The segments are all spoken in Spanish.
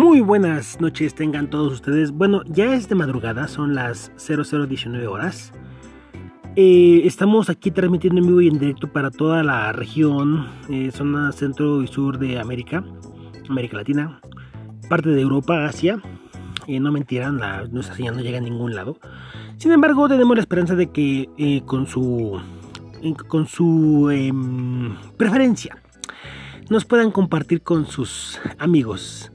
Muy buenas noches tengan todos ustedes. Bueno, ya es de madrugada, son las 0019 horas. Eh, estamos aquí transmitiendo en vivo y en directo para toda la región, eh, zona centro y sur de América, América Latina, parte de Europa, Asia. Eh, no mentirán, la, nuestra señal no llega a ningún lado. Sin embargo, tenemos la esperanza de que con su, con su em, preferencia nos puedan compartir con sus amigos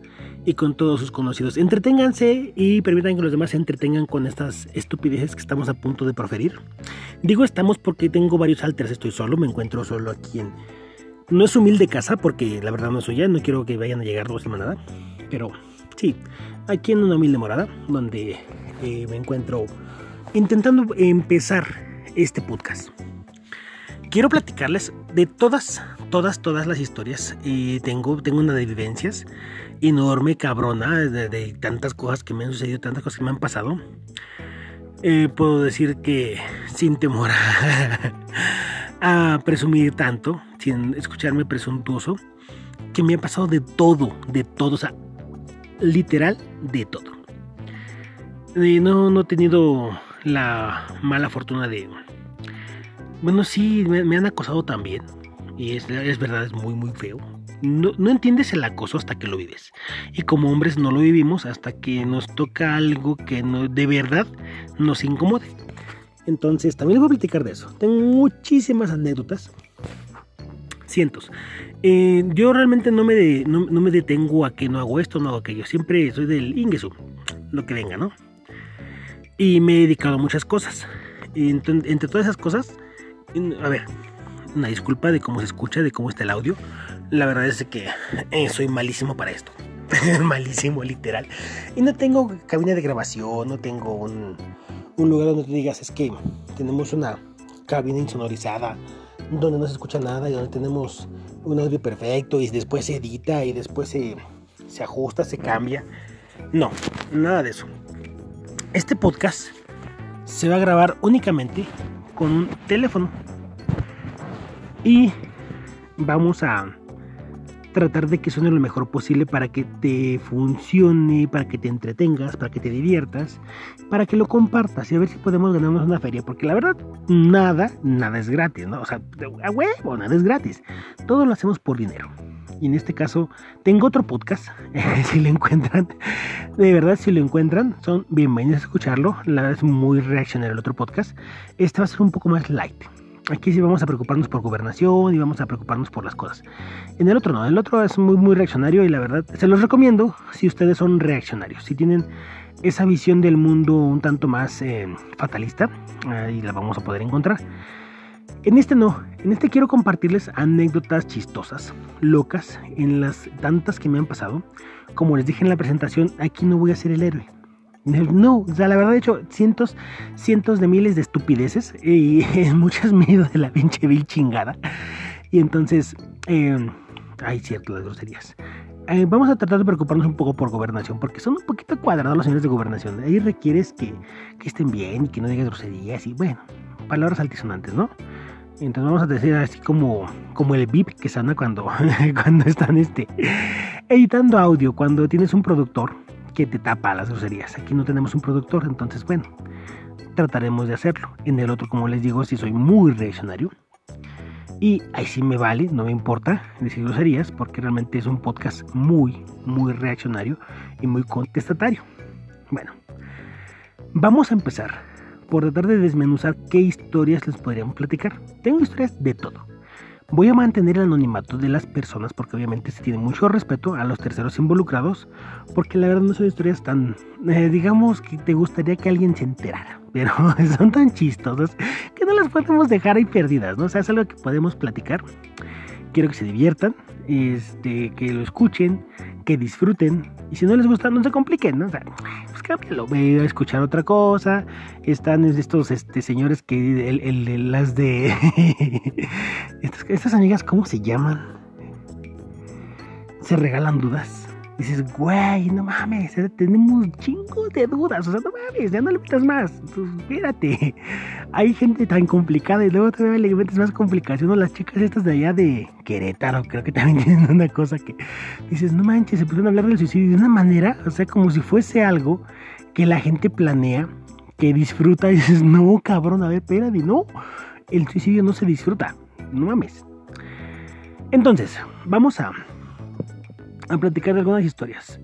y con todos sus conocidos. Entreténganse y permitan que los demás se entretengan con estas estupideces que estamos a punto de proferir. Digo estamos porque tengo varios alters, estoy solo, me encuentro solo aquí en... No es humilde casa porque la verdad no soy ya, no quiero que vayan a llegar dos semanas, pero sí, aquí en una humilde morada donde eh, me encuentro intentando empezar este podcast. Quiero platicarles de todas, todas, todas las historias. y tengo, tengo una de vivencias enorme, cabrona, de, tantas cosas que me han sucedido, tantas cosas que me han pasado. Eh, puedo decir que sin temor a, presumir tanto, sin escucharme presuntuoso, que me ha pasado de todo, de todo, o sea, literal de todo. Eh, no, no he tenido la mala fortuna de... Bueno, sí, me, han acosado también. Y es, es verdad, es muy, muy feo no, entiendes el acoso hasta que lo vives. Y como hombres no lo vivimos hasta que nos toca algo que no, de verdad nos incomode. Entonces, también les voy a platicar de eso. Tengo muchísimas anécdotas. Cientos. Eh, yo realmente no me, no, me detengo a que no hago esto, no hago aquello. Siempre soy del Ingesu, lo que venga, ¿no? Y me he dedicado a muchas cosas. Entre, entre todas esas cosas, a ver, una disculpa de cómo se escucha, de cómo está el audio. La verdad es que eh, soy malísimo para esto. malísimo, literal. Y no tengo cabina de grabación, no tengo un, lugar donde te digas, es que tenemos una cabina insonorizada, donde no se escucha nada y donde tenemos un audio perfecto y después se edita y después se, se ajusta, se cambia. No, nada de eso. Este podcast se va a grabar únicamente con un teléfono. Y vamos a tratar de que suene lo mejor posible para que te funcione, para que te entretengas, para que te diviertas, para que lo compartas y a ver si podemos ganarnos una feria, porque la verdad, nada, nada es gratis, ¿no? O sea, a huevo, nada es gratis. Todo lo hacemos por dinero. Y en este caso, tengo otro podcast, si lo encuentran, de verdad, si lo encuentran, son bienvenidos a escucharlo. La verdad es muy reaccionario el otro podcast. Este va a ser un poco más light Aquí sí vamos a preocuparnos por gobernación y vamos a preocuparnos por las cosas. En el otro no, el otro es muy muy reaccionario y la verdad se los recomiendo si ustedes son reaccionarios, si tienen esa visión del mundo un tanto más eh, fatalista, ahí la vamos a poder encontrar. En este no, en este quiero compartirles anécdotas chistosas, locas, en las tantas que me han pasado. Como les dije en la presentación, aquí no voy a ser el héroe. No, o sea, la verdad he hecho cientos, cientos de miles de estupideces y muchas me he ido de la pinche vil chingada. Y entonces, eh, hay ciertas groserías. Eh, vamos a tratar de preocuparnos un poco por gobernación, porque son un poquito cuadrados los señores de gobernación. Ahí requieres que, que estén bien y que no digas groserías y bueno, palabras altisonantes, ¿no? Entonces vamos a decir así como, como el VIP que sana cuando, cuando están este, editando audio, cuando tienes un productor que te tapa las groserías. Aquí no tenemos un productor, entonces bueno, trataremos de hacerlo. En el otro, como les digo, si soy muy reaccionario. Y ahí sí me vale, no me importa decir groserías, porque realmente es un podcast muy, muy reaccionario y muy contestatario. Bueno, vamos a empezar por tratar de desmenuzar qué historias les podríamos platicar. Tengo historias de todo Voy a mantener el anonimato de las personas porque obviamente se tiene mucho respeto a los terceros involucrados, porque la verdad no son historias tan, eh, digamos que te gustaría que alguien se enterara, pero son tan chistosas que no las podemos dejar ahí perdidas, ¿no? O sea, es algo que podemos platicar. Quiero que se diviertan, este, que lo escuchen, que disfruten. Y si no les gusta, no se compliquen, ¿no? O sea, pues cámbialo, voy a escuchar otra cosa. Están estos este, señores que, el, las de... estas, estas amigas, ¿cómo se llaman? Se regalan dudas. Dices, güey, no mames, tenemos chingos de dudas, o sea, no mames, ya no le metas más, pues, espérate. Hay gente tan complicada y luego todavía le metes más complicaciones. Las chicas estas de allá de Querétaro, creo que también tienen una cosa que dices, no manches, se pusieron a hablar del suicidio de una manera, o sea, como si fuese algo que la gente planea, que disfruta, y dices, no, cabrón, a ver, espérate, no, el suicidio no se disfruta, no mames. Entonces, vamos a a platicar algunas historias.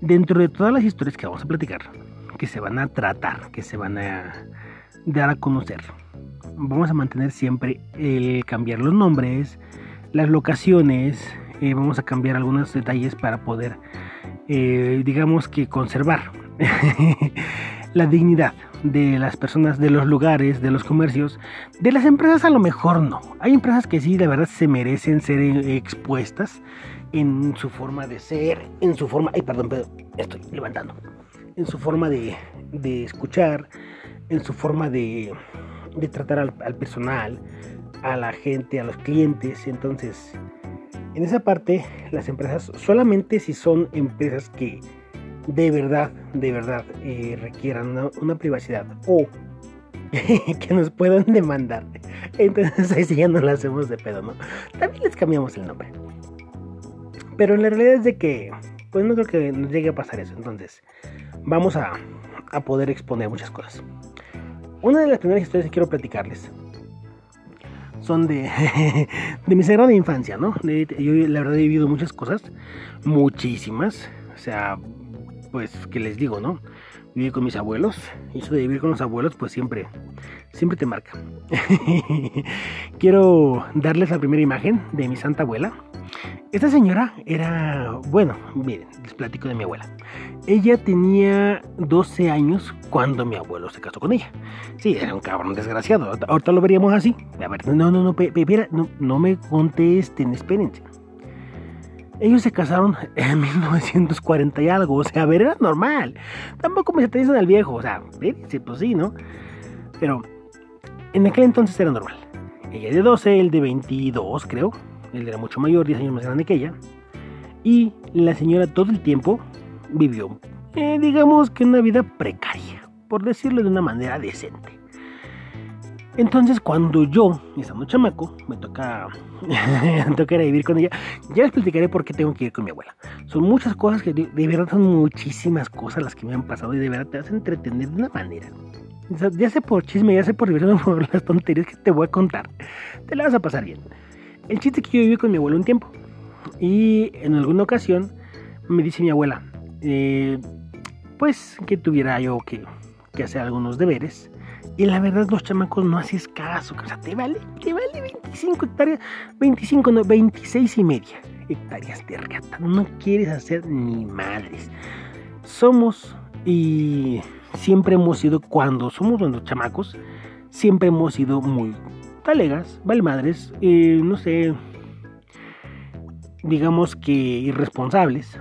dentro de todas las historias que vamos a platicar, que se van a tratar, que se van a dar a conocer, vamos a mantener siempre el cambiar los nombres, las locaciones, eh, vamos a cambiar algunos detalles para poder, eh, digamos que conservar la dignidad de las personas, de los lugares, de los comercios, de las empresas a lo mejor no. Hay empresas que sí, de verdad, se merecen ser expuestas en su forma de ser, en su forma, ay, perdón, pero estoy levantando, en su forma de, de escuchar, en su forma de, de tratar al personal, a la gente, a los clientes. Entonces, en esa parte, las empresas solamente si son empresas que de verdad, de verdad eh, requieran una, privacidad o que nos puedan demandar. Entonces ahí sí ya no la hacemos de pedo, ¿no? También les cambiamos el nombre. Pero la realidad es de que, pues no creo que nos llegue a pasar eso. Entonces, vamos a, a poder exponer muchas cosas. Una de las primeras historias que quiero platicarles son de, de mi sagrada infancia, ¿no? yo la verdad he vivido muchas cosas, muchísimas. O sea, pues, ¿qué les digo, no? Viví con mis abuelos. Eso de vivir con los abuelos, pues siempre, siempre te marca. Quiero darles la primera imagen de mi santa abuela. Esta señora era, bueno, miren, les platico de mi abuela. Ella tenía 12 años cuando mi abuelo se casó con ella. Sí, era un cabrón desgraciado. Ahorita lo veríamos así. A ver, no, no, no, no, no me contesten, espérense. Ellos se casaron en 1940 y algo, o sea, a ver, era normal. Tampoco me dicen al viejo, o sea, pues sí, ¿no? Pero en aquel entonces era normal. Ella de 12, él de 22, creo. Él era mucho mayor, 10 años más grande que ella. Y la señora todo el tiempo vivió, eh, digamos que una vida precaria, por decirlo de una manera decente. Entonces, cuando yo, estando chamaco, me toca, me toca ir a vivir con ella, ya les platicaré por qué tengo que ir con mi abuela. Son muchas cosas que de, verdad son muchísimas cosas las que me han pasado y de verdad te a entretener de una manera. ya sé por chisme, ya sé por diversión, por las tonterías que te voy a contar. Te la vas a pasar bien. El chiste es que yo viví con mi abuelo un tiempo. Y en alguna ocasión me dice mi abuela, eh, pues que tuviera yo que, que hacer algunos deberes y la verdad, los chamacos no haces caso. O sea, te vale, te vale 25 hectáreas, 25, no, 26 y media hectáreas de reata. No quieres hacer ni madres. Somos y siempre hemos sido, cuando somos los chamacos, siempre hemos sido muy talegas, vale madres, eh, no sé, digamos que irresponsables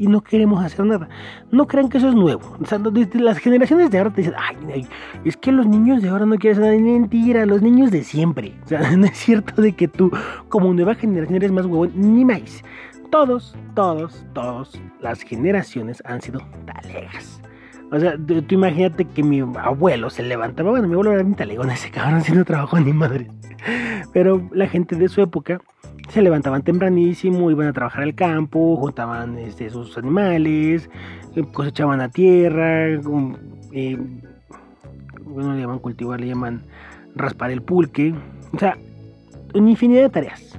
y no queremos hacer nada. No crean que eso es nuevo. O sea, desde las generaciones de ahora te dicen, ay, es que los niños de ahora no quieren hacer nada. Mentira, los niños de siempre. O sea, no es cierto de que tú, como nueva generación, eres más huevón, ni más. Todos, todos, todos, las generaciones han sido talegas. O sea, tú, imagínate que mi abuelo se levantaba. Bueno, mi abuelo era un talegón, ese cabrón, si no trabajó ni madre. Pero la gente de su época se levantaban tempranísimo, iban a trabajar al campo, juntaban este, sus animales, eh, cosechaban a tierra, eh, bueno, le llaman cultivar, le llaman raspar el pulque, o sea, una infinidad de tareas.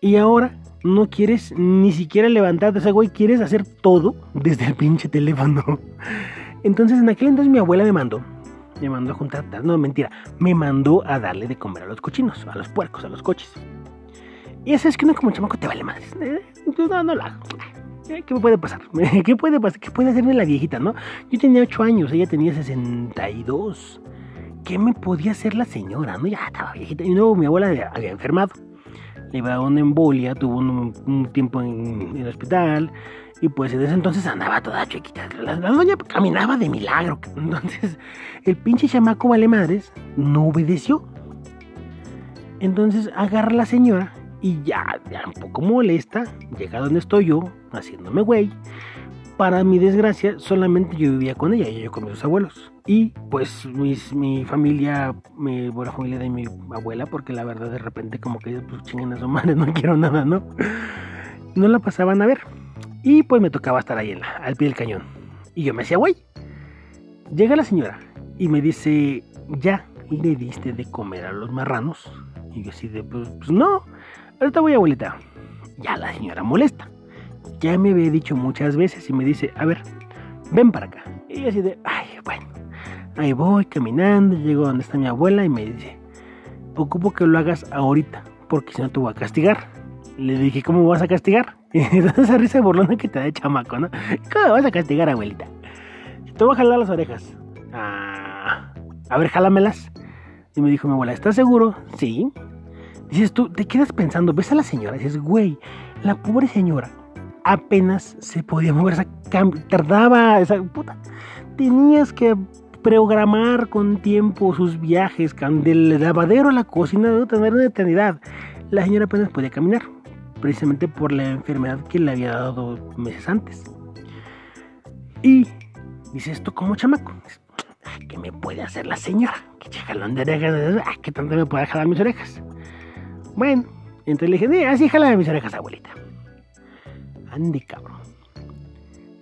Y ahora no quieres ni siquiera levantarte, o sea, güey, quieres hacer todo desde el pinche teléfono. Entonces, en aquel entonces mi abuela me mandó, me mandó a juntar, no, mentira, me mandó a darle de comer a los cochinos, a los puercos, a los coches. Y es que uno como chamaco te vale madres. Eh, no, no lo hago. Eh, ¿Qué me puede pasar? ¿Qué puede pasar? ¿Qué puede hacerme la viejita, no? Yo tenía 8 años, ella tenía 62. ¿Qué me podía hacer la señora? No, ya estaba viejita. Y luego mi abuela había, enfermado. Le iba a una embolia, tuvo un, tiempo en, el hospital. Y pues desde entonces andaba toda chiquita. La, la, doña caminaba de milagro. Entonces, el pinche chamaco vale madres no obedeció. Entonces agarra la señora Y ya, ya un poco molesta, llega donde estoy yo, haciéndome güey. Para mi desgracia, solamente yo vivía con ella, y yo con mis abuelos. Y pues mi familia, mi buena familia de mi abuela, porque la verdad de repente como que pues chingan a su madre, no quiero nada, ¿no? No la pasaban a ver. Y pues me tocaba estar ahí en la, al pie del cañón. Y yo me hacía güey. Llega la señora y me dice, ya le diste de comer a los marranos. Y yo así de, pues, pues no, ahorita voy abuelita. Ya la señora molesta. Ya me había dicho muchas veces y me dice, a ver, ven para acá. Y así de, ay, bueno. Ahí voy caminando, llego donde está mi abuela y me dice, ocupo que lo hagas ahorita, porque si no te voy a castigar. Le dije, ¿cómo vas a castigar? Y esa risa burlona que te da de chamaco, ¿no? ¿Cómo vas a castigar, abuelita? Te voy a jalar las orejas. Ah, a ver, jálamelas. Y me dijo mi abuela, ¿estás seguro? Sí. Dices tú, te quedas pensando, ves a la señora, dices, güey, la pobre señora apenas se podía mover, tardaba, esa puta. Tenías que programar con tiempo sus viajes, del lavadero a la cocina, de tener una eternidad. La señora apenas podía caminar, precisamente por la enfermedad que le había dado meses antes. Y dice esto como chamaco. ¿Qué me puede hacer la señora? Que jalón de orejas, ¿qué tanto me puede jalar mis orejas? Bueno, entonces le dije, así jala mis orejas, abuelita. Andy, cabrón.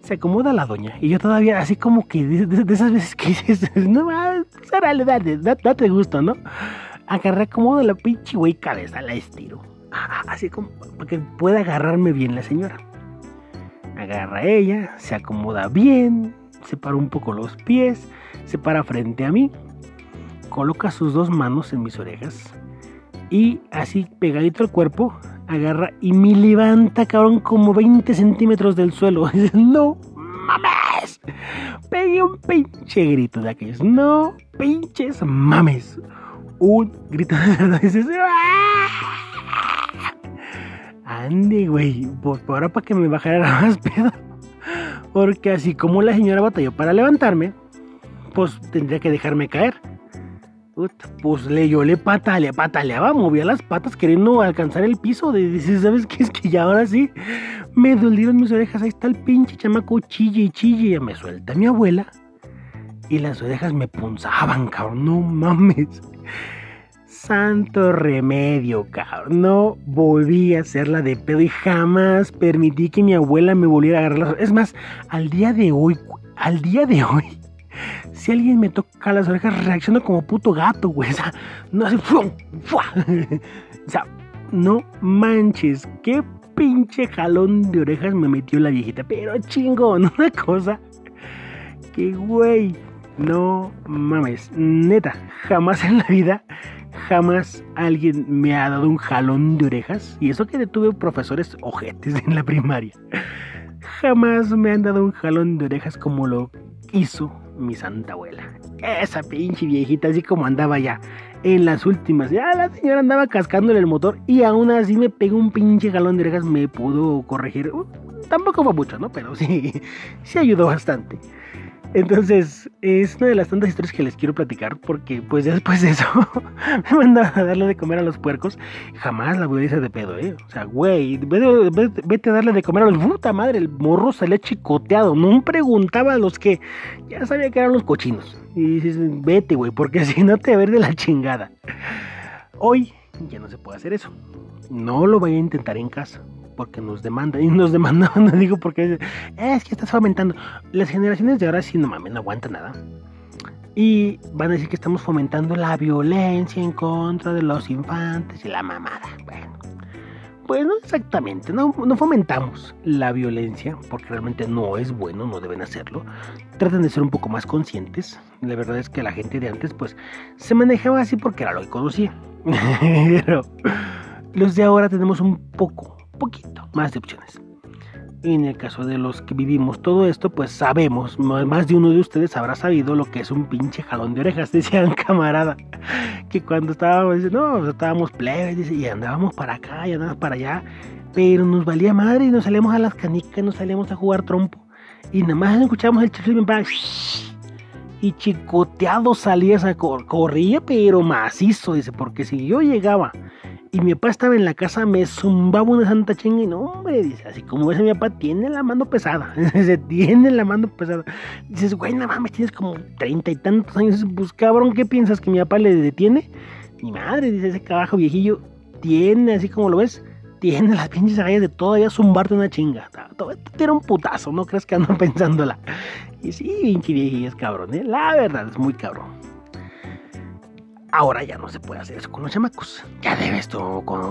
Se acomoda la doña y yo todavía, así como que de, esas veces que dices, no, órale, date, date, date gusto, ¿no? Agarré acomodo la pinche güey cabeza, la estiro. Así como para que pueda agarrarme bien la señora. Agarra ella, se acomoda bien, separa un poco los pies, se para frente a mí, coloca sus dos manos en mis orejas y así pegadito al cuerpo, agarra y me levanta, cabrón, como 20 centímetros del suelo. no mames. Pegué un pinche grito de aquellos. No pinches mames. Un grito de verdad. Dices, ¡Ah! Ande, güey. Por, ahora para que me bajara más pedo. Porque así como la señora batalló para levantarme, pues tendría que dejarme caer. Pues le, yo le patale, pataleaba, movía las patas queriendo alcanzar el piso. De, ¿sabes qué? Es que ya ahora sí me dolieron mis orejas. Ahí está el pinche chamaco chille y chille. Me suelta mi abuela y las orejas me punzaban, cabrón. No mames. Santo remedio, cabrón. No volví a hacerla de pedo y jamás permití que mi abuela me volviera a agarrar las Es más, al día de hoy, al día de hoy, si alguien me toca las orejas, reacciono como puto gato, güey. O sea, no así, o sea, no manches, qué pinche jalón de orejas me metió la viejita. Pero chingón, una cosa que, güey, no mames, neta, jamás en la vida jamás alguien me ha dado un jalón de orejas. Y eso que tuve profesores ojetes en la primaria. Jamás me han dado un jalón de orejas como lo hizo mi santa abuela. Esa pinche viejita, así como andaba ya en las últimas. Ya la señora andaba cascándole el motor y aún así me pegó un pinche jalón de orejas. Me pudo corregir. Uh, tampoco fue mucho, ¿no? Pero sí, sí ayudó bastante. Entonces, es una de las tantas historias que les quiero platicar porque pues después de eso me mandaron a darle de comer a los puercos. Jamás la voy a decir de pedo, ¿eh? O sea, güey, vete, a darle de comer a los... Puta madre, el morro salía chicoteado. No preguntaba a los que ya sabía que eran los cochinos. Y dices, vete, güey, porque si no te ver de la chingada. Hoy ya no se puede hacer eso. No lo voy a intentar en casa porque nos demandan. Y nos demandan, no digo porque es que estás fomentando. Las generaciones de ahora sí, no mames, no aguantan nada. Y van a decir que estamos fomentando la violencia en contra de los infantes y la mamada. Bueno, pues no exactamente, no, no fomentamos la violencia porque realmente no es bueno, no deben hacerlo. Traten de ser un poco más conscientes. La verdad es que la gente de antes pues se manejaba así porque era lo que conocía. Pero los de ahora tenemos un poco, poquito más de opciones. En el caso de los que vivimos todo esto, pues sabemos, más de uno de ustedes habrá sabido lo que es un pinche jalón de orejas, decían camarada, que cuando estábamos, no, estábamos plebes y andábamos para acá y andábamos para allá, pero nos valía madre y nos salíamos a las canicas, nos salíamos a jugar trompo y nada más escuchábamos el chiflido y chicoteado salía, esa corría pero macizo, dice, porque si yo llegaba Y mi papá estaba en la casa, me zumbaba una santa chinga y no, hombre, dice, así como ves mi papá, tiene la mano pesada. Se tiene la mano pesada. Dices, güey, no mames, tienes como treinta y tantos años. Pues cabrón, ¿qué piensas que mi papá le detiene? Mi madre, dice ese cabajo viejillo, tiene, así como lo ves, tiene las pinches agallas de todavía zumbarte una chinga. Era un putazo, no crees que ando pensándola. Y sí, pinche viejillo es cabrón, ¿eh? La verdad, es muy cabrón. Ahora ya no se puede hacer eso con los chamacos. Ya debes tú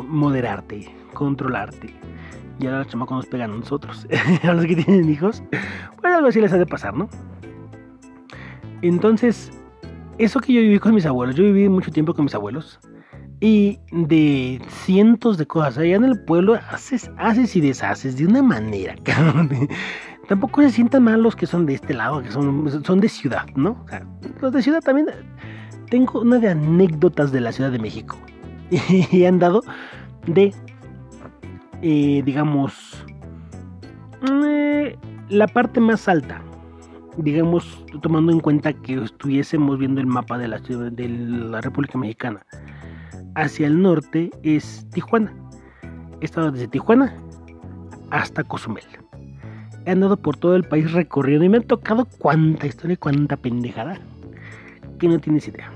moderarte, controlarte. Ya los chamacos nos pegan a nosotros. a los que tienen hijos, pues algo así les ha de pasar, ¿no? Entonces, eso que yo viví con mis abuelos, yo viví mucho tiempo con mis abuelos. Y de cientos de cosas. Allá en el pueblo haces, haces y deshaces de una manera, cabrón. Tampoco se sientan mal los que son de este lado, que son, son de ciudad, ¿no? O sea, los de ciudad también tengo una de anécdotas de la Ciudad de México. y han dado de, eh, digamos, eh, la parte más alta. Digamos, tomando en cuenta que estuviésemos viendo el mapa de la, ciudad, de la República Mexicana. Hacia el norte es Tijuana. He estado desde Tijuana hasta Cozumel. He andado por todo el país recorriendo y me han tocado cuánta historia, cuánta pendejada que no tienes idea.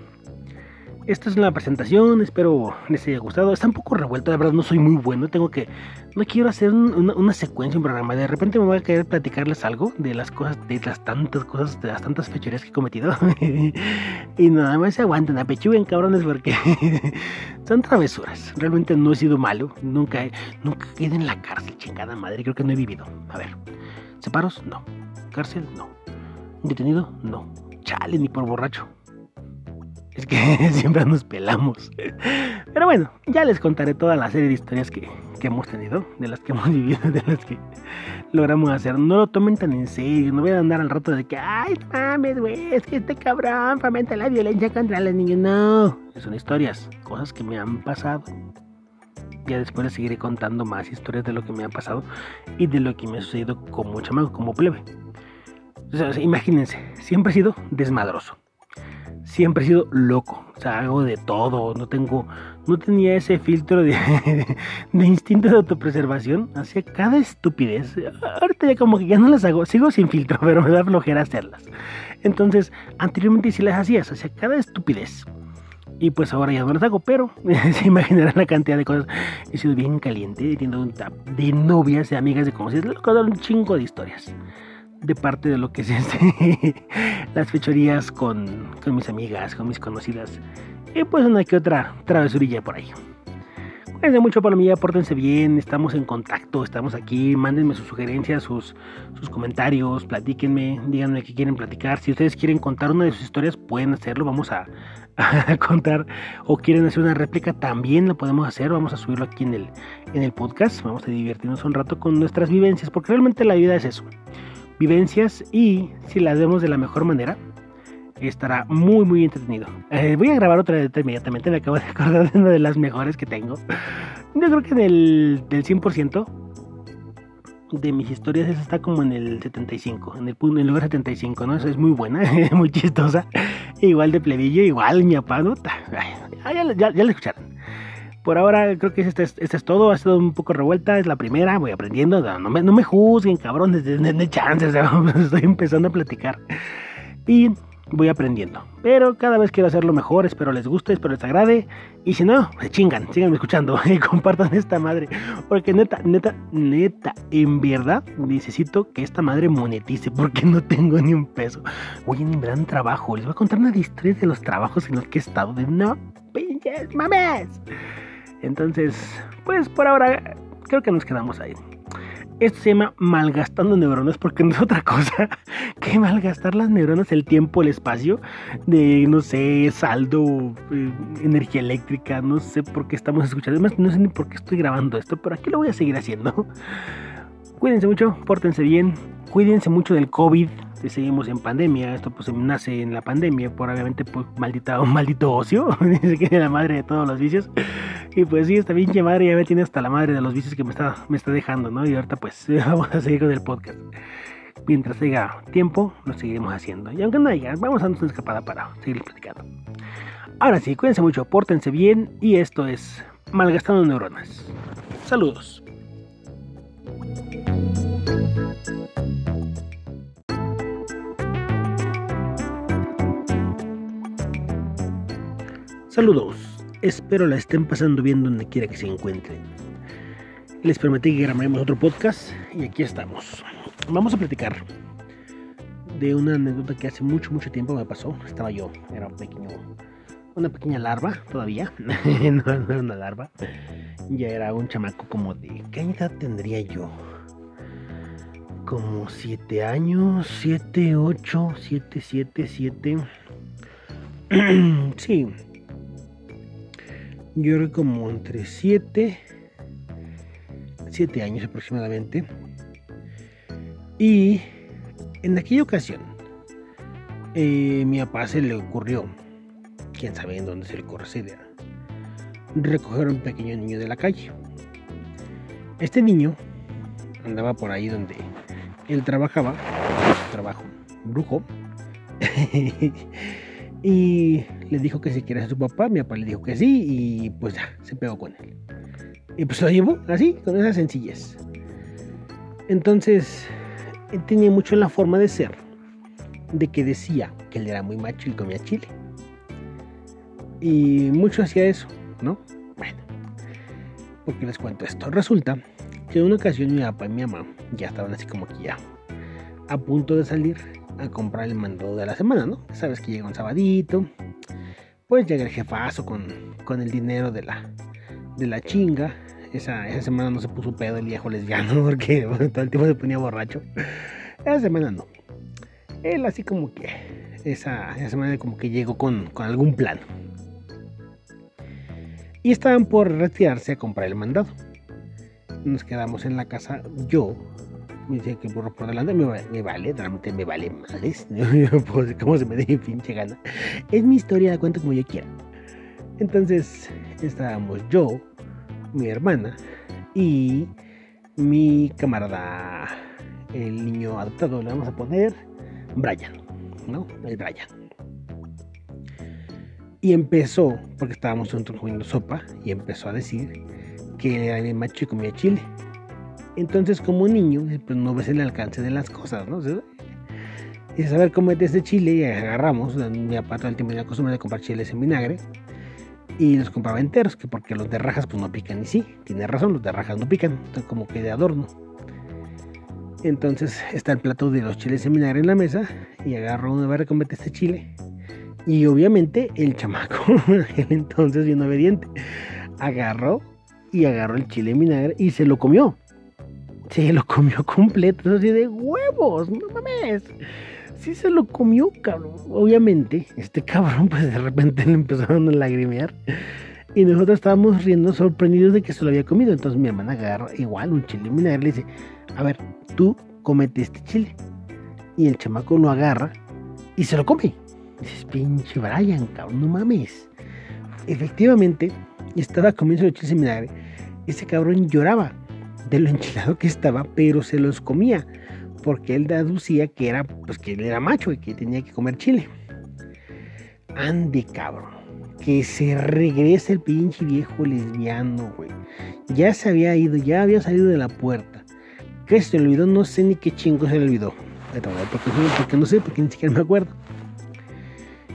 Esta es la presentación, espero les haya gustado. Está un poco revuelto, la verdad no soy muy bueno. Tengo que. No quiero hacer una, secuencia, un programa. De repente me voy a querer platicarles algo de las cosas, de las tantas cosas, de las tantas fechorías que he cometido. y nada más se aguanten, apechuguen cabrones, porque son travesuras. Realmente no he sido malo. Nunca he, nunca quedé en la cárcel, chingada madre. Creo que no he vivido. A ver, ¿separos? No. ¿Cárcel? No. ¿Detenido? No. Chale, ni por borracho. Es que siempre nos pelamos. Pero bueno, ya les contaré toda la serie de historias que, hemos tenido, de las que hemos vivido, de las que logramos hacer. No lo tomen tan en serio, no voy a andar al rato de que, ay, mames, güey, es que este cabrón fomenta la violencia contra los niños. No, son historias, cosas que me han pasado. Ya después les seguiré contando más historias de lo que me ha pasado y de lo que me ha sucedido como chamaco, como plebe. Imagínense, siempre he sido desmadroso siempre he sido loco, o sea, hago de todo, no tengo, no tenía ese filtro de, de, instinto de autopreservación, hacía cada estupidez. Ahorita ya como que ya no las hago, sigo sin filtro, pero me da flojera hacerlas. Entonces, anteriormente sí las hacías, hacía cada estupidez. Y pues ahora ya no las hago, pero se imaginarán la cantidad de cosas. He sido bien caliente, teniendo un tap de novias, de amigas, de conocidas, un chingo de historias de parte de lo que es este, las fechorías con, con, mis amigas, con mis conocidas. Y pues una que otra travesurilla por ahí. Cuídense mucho, Palomilla, pórtense bien, estamos en contacto, estamos aquí, mándenme sus sugerencias, sus, sus comentarios, platíquenme, díganme qué quieren platicar. Si ustedes quieren contar una de sus historias, pueden hacerlo, vamos a, a contar o quieren hacer una réplica, también lo podemos hacer. Vamos a subirlo aquí en el, en el podcast. Vamos a divertirnos un rato con nuestras vivencias, porque realmente la vida es eso vivencias y si las vemos de la mejor manera, estará muy muy entretenido. Eh, voy a grabar otra vez inmediatamente, me acabo de acordar de una de las mejores que tengo. Yo creo que en el del 100% de mis historias esa está como en el 75, en el, en el lugar 75, ¿no? Eso es muy buena, muy chistosa. Igual de plebillo, igual mi papá, ¿no? ya, ya, ya, escucharon. Por ahora creo que este, este, es todo. Ha sido un poco revuelta. Es la primera. Voy aprendiendo. No me, no me juzguen, cabrones. De, chances. estoy empezando a platicar. Y voy aprendiendo. Pero cada vez quiero hacerlo mejor. Espero les guste. Espero les agrade. Y si no, se chingan. Sigan escuchando. Y compartan esta madre. Porque neta, neta, neta. En verdad necesito que esta madre monetice. Porque no tengo ni un peso. Voy en gran trabajo. Les voy a contar una de de los trabajos en los que he estado. De no pinches mames. Entonces, pues por ahora creo que nos quedamos ahí. Esto se llama malgastando neuronas porque no es otra cosa que malgastar las neuronas, el tiempo, el espacio, de, no sé, saldo, eh, energía eléctrica, no sé por qué estamos escuchando. Además, no sé ni por qué estoy grabando esto, pero aquí lo voy a seguir haciendo. Cuídense mucho, pórtense bien, cuídense mucho del COVID, seguimos en pandemia, esto pues nace en la pandemia, por obviamente pues un maldito ocio, dice que es la madre de todos los vicios. Y pues sí, esta pinche madre ya me tiene hasta la madre de los vicios que me está, me está dejando, ¿no? Y ahorita pues vamos a seguir con el podcast. Mientras tenga tiempo, lo seguiremos haciendo. Y aunque no haya, vamos a darnos una escapada para seguir platicando. Ahora sí, cuídense mucho, pórtense bien y esto es malgastando neuronas. Saludos. Saludos, espero la estén pasando bien donde quiera que se encuentren. Les prometí que grabaremos otro podcast y aquí estamos. Vamos a platicar de una anécdota que hace mucho, mucho tiempo me pasó. Estaba yo, era un pequeño, una pequeña larva todavía. no, era una larva. Ya era un chamaco como de. ¿Qué edad tendría yo? Como 7 años, 7, 8, 7, 7, 7. sí, yo era como entre 7, 7 años aproximadamente. Y en aquella ocasión, eh, mi papá se le ocurrió, quién sabe en dónde se le ocurrió esa recoger a un pequeño niño de la calle. Este niño andaba por ahí donde él trabajaba, trabajo, brujo, y le dijo que si quería ser su papá, mi papá le dijo que sí y pues ya, se pegó con él. Y pues lo llevó así, con esa sencillez. Entonces, él tenía mucho la forma de ser, de que decía que él era muy macho y comía chile. Y mucho hacía eso, ¿no? Bueno, porque les cuento esto. Resulta que en una ocasión mi papá y mi mamá ya estaban así como que ya a punto de salir a comprar el mandado de la semana, ¿no? Sabes que llega un sabadito, pues llega el jefazo con, con el dinero de la, de la chinga. Esa, esa semana no se puso pedo el viejo lesbiano porque todo el tiempo se ponía borracho. Esa semana no. Él así como que esa, esa semana como que llegó con, con algún plan. Y estaban por retirarse a comprar el mandado. Nos quedamos en la casa yo, me dice que burro por delante me, me vale, realmente me vale males. ¿Cómo se me dé pinche gana? Es mi historia, la cuento como yo quiera. Entonces estábamos yo, mi hermana y mi camarada, el niño adoptado, le vamos a poner Brian, ¿no? El Brian. Y empezó, porque estábamos juntos comiendo sopa, y empezó a decir que era mi macho y comía chile. Entonces, como niño, pues no ves el alcance de las cosas, ¿no? Y saber cómo es este chile y agarramos. Mi papá todo el tiempo tenía la costumbre de comprar chiles en vinagre y los compraba enteros, que porque los de rajas pues no pican. Y sí, tiene razón, los de rajas no pican, como que de adorno. Entonces está el plato de los chiles en vinagre en la mesa y agarro una barra y este chile. Y obviamente el chamaco, entonces bien obediente, agarró y agarró el chile en vinagre y se lo comió. Se lo comió completo, así de huevos, no mames. Sí se lo comió, cabrón. Obviamente, este cabrón, pues de repente le empezaron a lagrimear. Y nosotros estábamos riendo sorprendidos de que se lo había comido. Entonces mi hermana agarra igual un chile vinagre y le dice, a ver, tú comete este chile. Y el chamaco lo agarra y se lo come. Dices, pinche Brian, cabrón, no mames. Efectivamente, estaba comiendo el chile en. Ese cabrón lloraba de lo enchilado que estaba, pero se los comía, porque él deducía que era, pues que él era macho y que tenía que comer chile. Ande, cabrón, que se regrese el pinche viejo lesbiano, güey. Ya se había ido, ya había salido de la puerta. ¿Qué se le olvidó? No sé ni qué chingo se le olvidó. Porque, porque no sé, porque ni siquiera me acuerdo.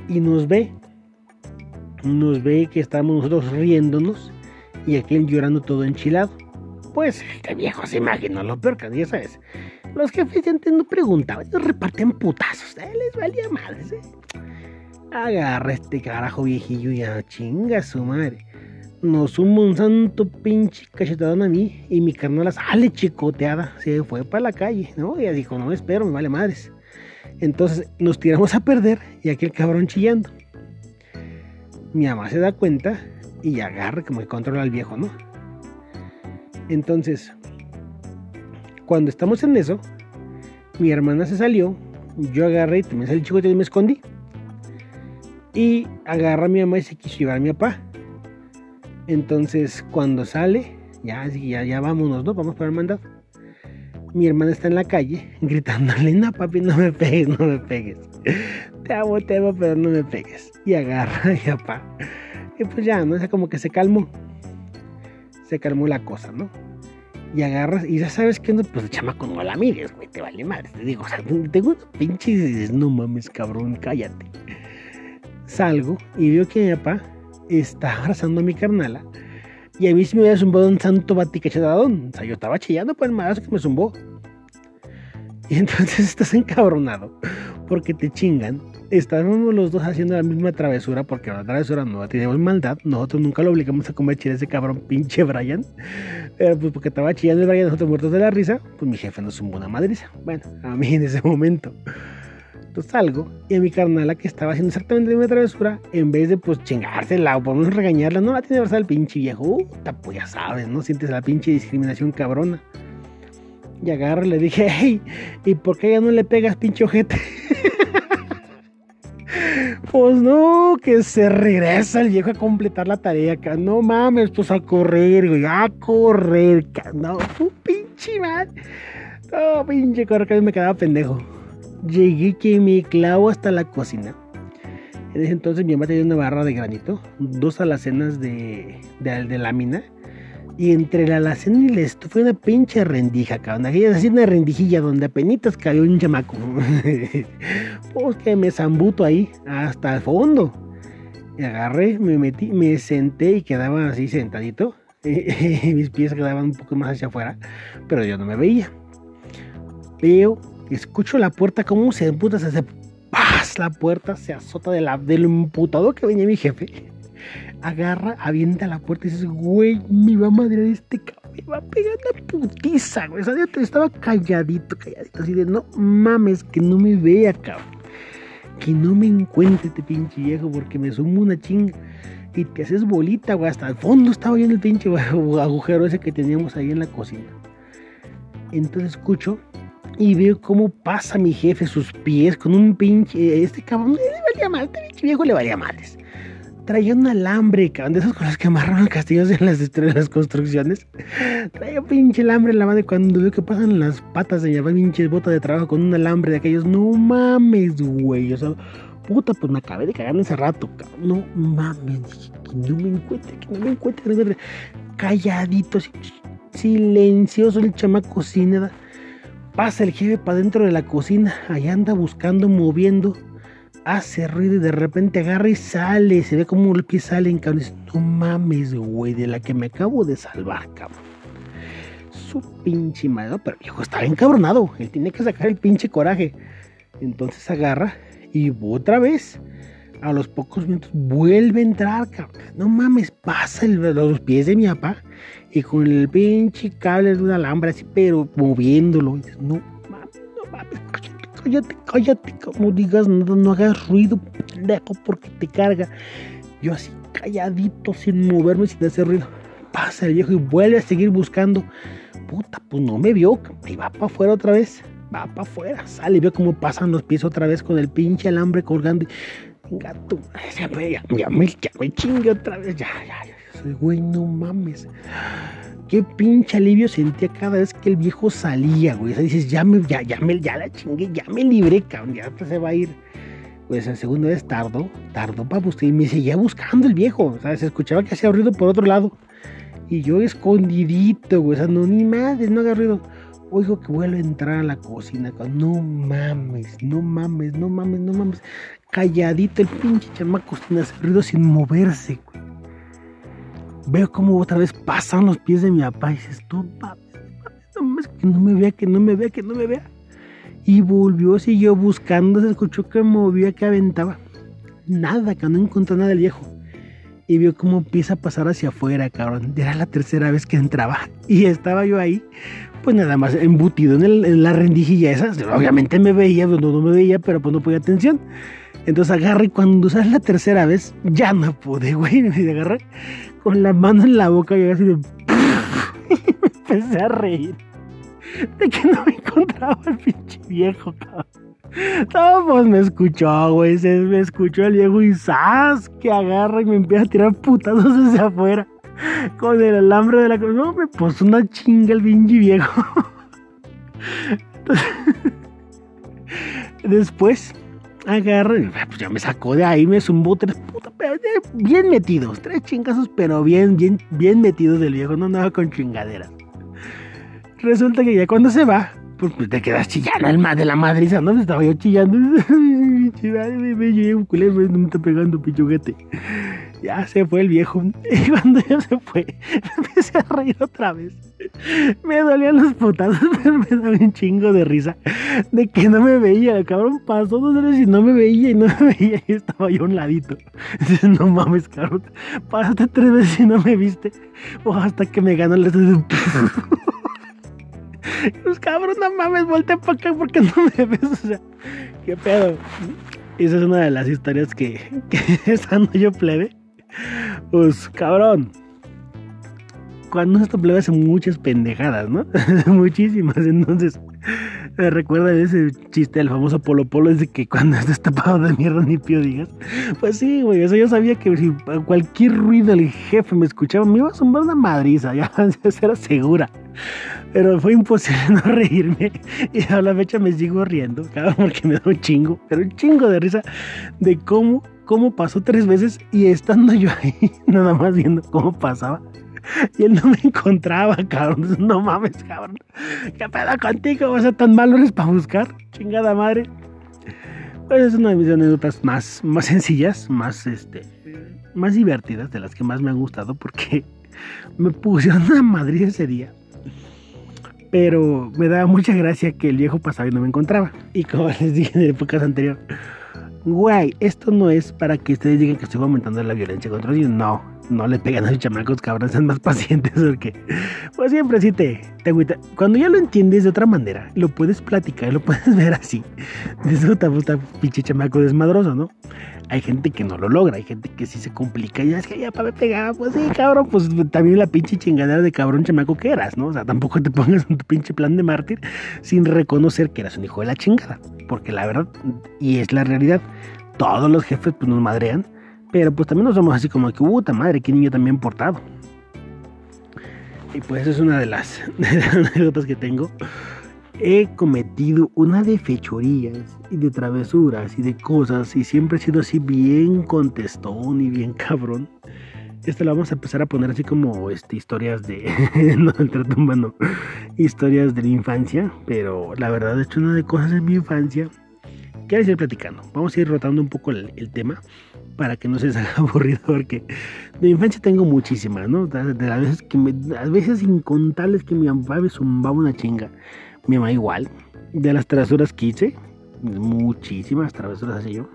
Y nos ve, nos ve que estamos nosotros riéndonos y aquel llorando todo enchilado pues este viejo se imaginó lo peor que ya sabes. Los jefes ya no preguntaban, ellos repartían putazos, ¿eh? les valía madres, ¿eh? Agarra este carajo viejillo y a chinga su madre. Nos suma un santo pinche cachetadón a mí y mi carnal sale chicoteada. Se fue para la calle, ¿no? Ya dijo, no espero, me vale madres. Entonces nos tiramos a perder y aquel cabrón chillando. Mi mamá se da cuenta y agarra como que controla al viejo, ¿no? Entonces, cuando estamos en eso, mi hermana se salió, yo agarré y también salí chico y me escondí. Y agarra a mi mamá y se quiso llevar a mi papá. Entonces, cuando sale, ya, ya, ya vámonos, ¿no? Vamos para el mandado. Mi hermana está en la calle gritándole, no papi, no me pegues, no me pegues. Te amo, te amo, pero no me pegues. Y agarra a mi papá. Y pues ya, ¿no? O como que se calmó. se calmó la cosa, ¿no? Y agarras, y ya sabes que no, pues el chamaco no la mires, güey, te vale madre. Te digo, o sea, tengo una pinche y dices, no mames, cabrón, cállate. Salgo y veo que mi papá está abrazando a mi carnala. Y a mí se me había zumbado un santo baticachadón. O sea, yo estaba chillando por el madrazo que me zumbó. Y entonces estás encabronado porque te chingan. Estábamos los dos haciendo la misma travesura porque la travesura no teníamos maldad. Nosotros nunca lo obligamos a comer chile ese cabrón pinche Brian. Pero pues porque estaba chillando el Brian, nosotros muertos de la risa, pues mi jefe nos zumbó una madriza. Bueno, a mí en ese momento. Salgo y a mi carnala que estaba haciendo exactamente la misma travesura, en vez de pues chingársela o por menos regañarla, no la tiene que el pinche viejo. pues ya sabes, ¿no? Sientes la pinche discriminación cabrona. Y agarro y le dije, hey, ¿y por qué ya no le pegas, pinche ojete? pues no, que se regresa el viejo a completar la tarea, acá. No mames, pues a correr, güey, a correr, No, pinche man. No, pinche correr, me quedaba pendejo. Llegué que me clavo hasta la cocina. En ese entonces mi mamá tenía una barra de granito, dos alacenas de, de, lámina y entre la alacena y la estufa una pinche rendija, cabrón. Aquella así una rendijilla donde apenas cayó un chamaco. pues que me zambuto ahí hasta el fondo. Y agarré, me metí, me senté y quedaba así sentadito. Mis pies quedaban un poco más hacia afuera, pero yo no me veía. Veo, escucho la puerta como se emputa, se hace ¡paz! La puerta se azota de la, del emputado que venía mi jefe agarra, avienta la puerta y dices, güey, me va a madrear este cabrón, me va a pegar una putiza, güey. Estaba calladito, calladito, así de, no mames, que no me vea, cabrón. Que no me encuentre este pinche viejo porque me sumo una chinga. Y te haces bolita, güey. Hasta el fondo estaba yo en el pinche agujero ese que teníamos ahí en la cocina. Entonces escucho y veo cómo pasa mi jefe sus pies con un pinche. Este cabrón le valía mal, este pinche viejo le valía males traía un alambre, cabrón, de esas cosas que amarran castillos en las, de las construcciones. Traía pinche alambre en la mano cuando veo que pasan las patas de llevar pinche bota de trabajo con un alambre de aquellos, no mames, güey. O sea, puta, pues me acabé de cagar en ese rato, cabrón. No mames, dije, que no me encuentre, que no me encuentre. Calladito, silencioso el chamaco cocina. Pasa el jefe para dentro de la cocina, allá anda buscando, moviendo hace ruido y de repente agarra y sale. Se ve como el pie sale en cabrón. No mames, güey, de la que me acabo de salvar, cabrón. Su pinche madre. Pero viejo estaba encabronado. Él tiene que sacar el pinche coraje. Entonces agarra y otra vez. A los pocos minutos vuelve a entrar, cabrón. No mames, pasa los pies de mi papá. Y con el pinche cable de un alambre así, pero moviéndolo. no mames, no mames cállate, cállate, no digas nada, no hagas ruido, pendejo, porque te carga. Yo así calladito, sin moverme, sin hacer ruido. Pasa el viejo y vuelve a seguir buscando. Puta, pues no me vio, y va para afuera otra vez. Va para afuera, sale y ve cómo pasan los pies otra vez con el pinche alambre colgando. Gato, ya, ya, me, ya me chingue otra vez, ya, ya, ya. Güey, no mames. Qué pinche alivio sentía cada vez que el viejo salía, güey. O sea, dices, ya me, ya, ya me, ya la chingué, ya me libré, cabrón, ya se va a ir. Pues la segunda vez tardó, tardó para buscar y me seguía buscando el viejo. O sea, se escuchaba que hacía ruido por otro lado. Y yo escondidito, güey. O sea, no, ni madre, no haga ruido. Oigo que vuelve a entrar a la cocina. No mames, no mames, no mames, no mames. Calladito el pinche chamaco sin hacer ruido, sin moverse. Veo como otra vez pasan los pies de mi papá y dices, no mames, que no me vea, que no me vea, que no me vea. Y volvió, siguió buscando, se escuchó que movía, que aventaba. Nada, que no encontró nada del viejo. Y vio cómo empieza a pasar hacia afuera, cabrón. Era la tercera vez que entraba. Y estaba yo ahí, pues nada más embutido en, la rendijilla esa. Obviamente me veía, no, no me veía, pero pues no podía atención. Entonces agarré y cuando sale la tercera vez, ya no pude, güey. Me agarré con la mano en la boca y así de... me empecé a reír. De que no me encontraba el pinche viejo, cabrón. No, pues me escuchó, güey. Me escuchó el viejo y ¡zas! Que agarra y me empieza a tirar putazos desde afuera. Con el alambre de la... No, me puso una chinga el pinche viejo. Después agarra y pues ya me sacó de ahí, me zumbó tres putas, bien metidos, tres chingazos, pero bien, bien, bien metidos del viejo, no andaba con chingaderas. Resulta que ya cuando se va, pues, pues te quedas chillando el más de la madriza, ¿no? Estaba yo chillando. me, me, un culero, me está pegando pichuguete. Ya se fue el viejo. Y cuando ya se fue, me empecé a reír otra vez. Me dolían los putazos, pero me daba un chingo de risa de que no me veía. El cabrón pasó dos veces y no me veía y no me veía y estaba yo a un ladito. Dices, no mames, cabrón. Pasaste tres veces y no me viste. O hasta que me ganó el. Pues cabrón, no mames, voltea para acá porque no me ves. O sea, qué pedo. Esa es una de las historias que, que estando yo plebe. Pues cabrón. Cuando esto plebe hace muchas pendejadas, ¿no? Muchísimas. Entonces, me recuerda ese chiste del famoso Polo Polo, es de que cuando estás tapado de mierda ni pío digas. Pues sí, güey, eso yo sabía que si cualquier ruido el jefe me escuchaba, me iba a sumar una madriza, ya, ya era segura. Pero fue imposible no reírme. Y a la fecha me sigo riendo, cabrón, porque me da un chingo, pero un chingo de risa de cómo, cómo pasó tres veces y estando yo ahí, nada más viendo cómo pasaba. Y él no me encontraba, cabrón. No mames, cabrón. ¿Qué pedo contigo? O sea, tan malo eres para buscar. Chingada madre. Pues es una de mis anécdotas más, más sencillas, más, este, más divertidas, de las que más me han gustado, porque me pusieron una madrid ese día pero me daba mucha gracia que el viejo pasaba y no me encontraba. Y como les dije en épocas anteriores, güey, esto no es para que ustedes digan que estoy aumentando la violencia contra ellos. No, no le pegan a los chamacos, cabrón, sean más pacientes porque, pues siempre sí te, te agüita. Cuando ya lo entiendes de otra manera, lo puedes platicar, lo puedes ver así. Disfruta, puta pinche chamaco desmadroso, ¿no? Hay gente que no lo logra, hay gente que sí se complica y es que ya para me pegaba, pues sí, cabrón, pues también la pinche chingadera de cabrón chamaco que eras, ¿no? O sea, tampoco te pongas en tu pinche plan de mártir sin reconocer que eras un hijo de la chingada, porque la verdad, y es la realidad, todos los jefes pues nos madrean, pero pues también nos somos así como que, puta madre, qué niño también portado. Y pues es una de las anécdotas que tengo he cometido una de fechorías y de travesuras y de cosas y siempre he sido así bien contestón y bien cabrón. Esto lo vamos a empezar a poner así como este, historias de. no, humano. Historias de la infancia. Pero la verdad he hecho una de cosas en mi infancia. Quiero seguir platicando. Vamos a ir rotando un poco el, tema para que no se haga aburrido. Porque de infancia tengo muchísimas, ¿no? De, las veces que me, a veces incontables que mi papá me zumbaba una chinga mi mamá igual. De las travesuras que hice, muchísimas travesuras hacía yo.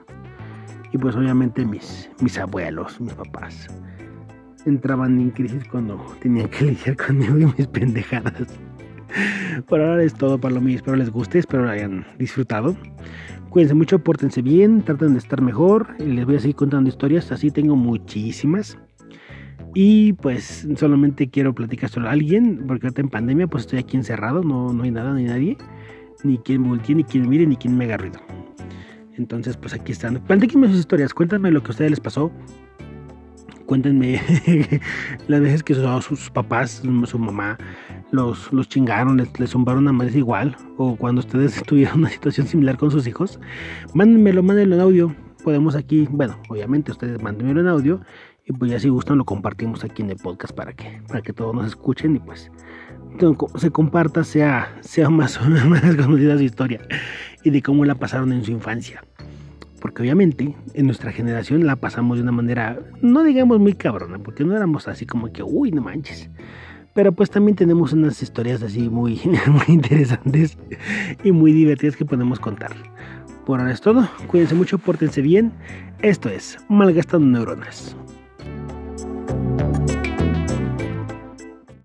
Y pues obviamente mis, mis abuelos, mis papás, entraban en crisis cuando tenían que lidiar conmigo y mis pendejadas. Por ahora es todo para lo mío. Espero les guste, espero lo hayan disfrutado. Cuídense mucho, pórtense bien, traten de estar mejor. Les voy a seguir contando historias, así tengo muchísimas. Y pues solamente quiero platicar solo a alguien, porque ahorita en pandemia pues estoy aquí encerrado, no, no hay nada ni nadie, ni quien voltee, ni quien mire, ni quien me haga ruido. Entonces pues aquí están. Platíquenme sus historias, cuéntenme lo que a ustedes les pasó. Cuéntenme las veces que sus, sus papás, su mamá, los, los chingaron, les, les zumbaron a madres igual, o cuando ustedes tuvieron una situación similar con sus hijos. Mándenmelo, mándenlo en audio. Podemos aquí, bueno, obviamente ustedes mándenmelo en audio y pues ya si gustan lo compartimos aquí en el podcast para que, para que todos nos escuchen y pues se comparta, sea, sea más o menos conocida su historia y de cómo la pasaron en su infancia. Porque obviamente en nuestra generación la pasamos de una manera, no digamos muy cabrona, porque no éramos así como que, uy, no manches. Pero pues también tenemos unas historias así muy, muy interesantes y muy divertidas que podemos contar. Por ahora es todo, cuídense mucho, pórtense bien. Esto es Malgastando Neuronas. you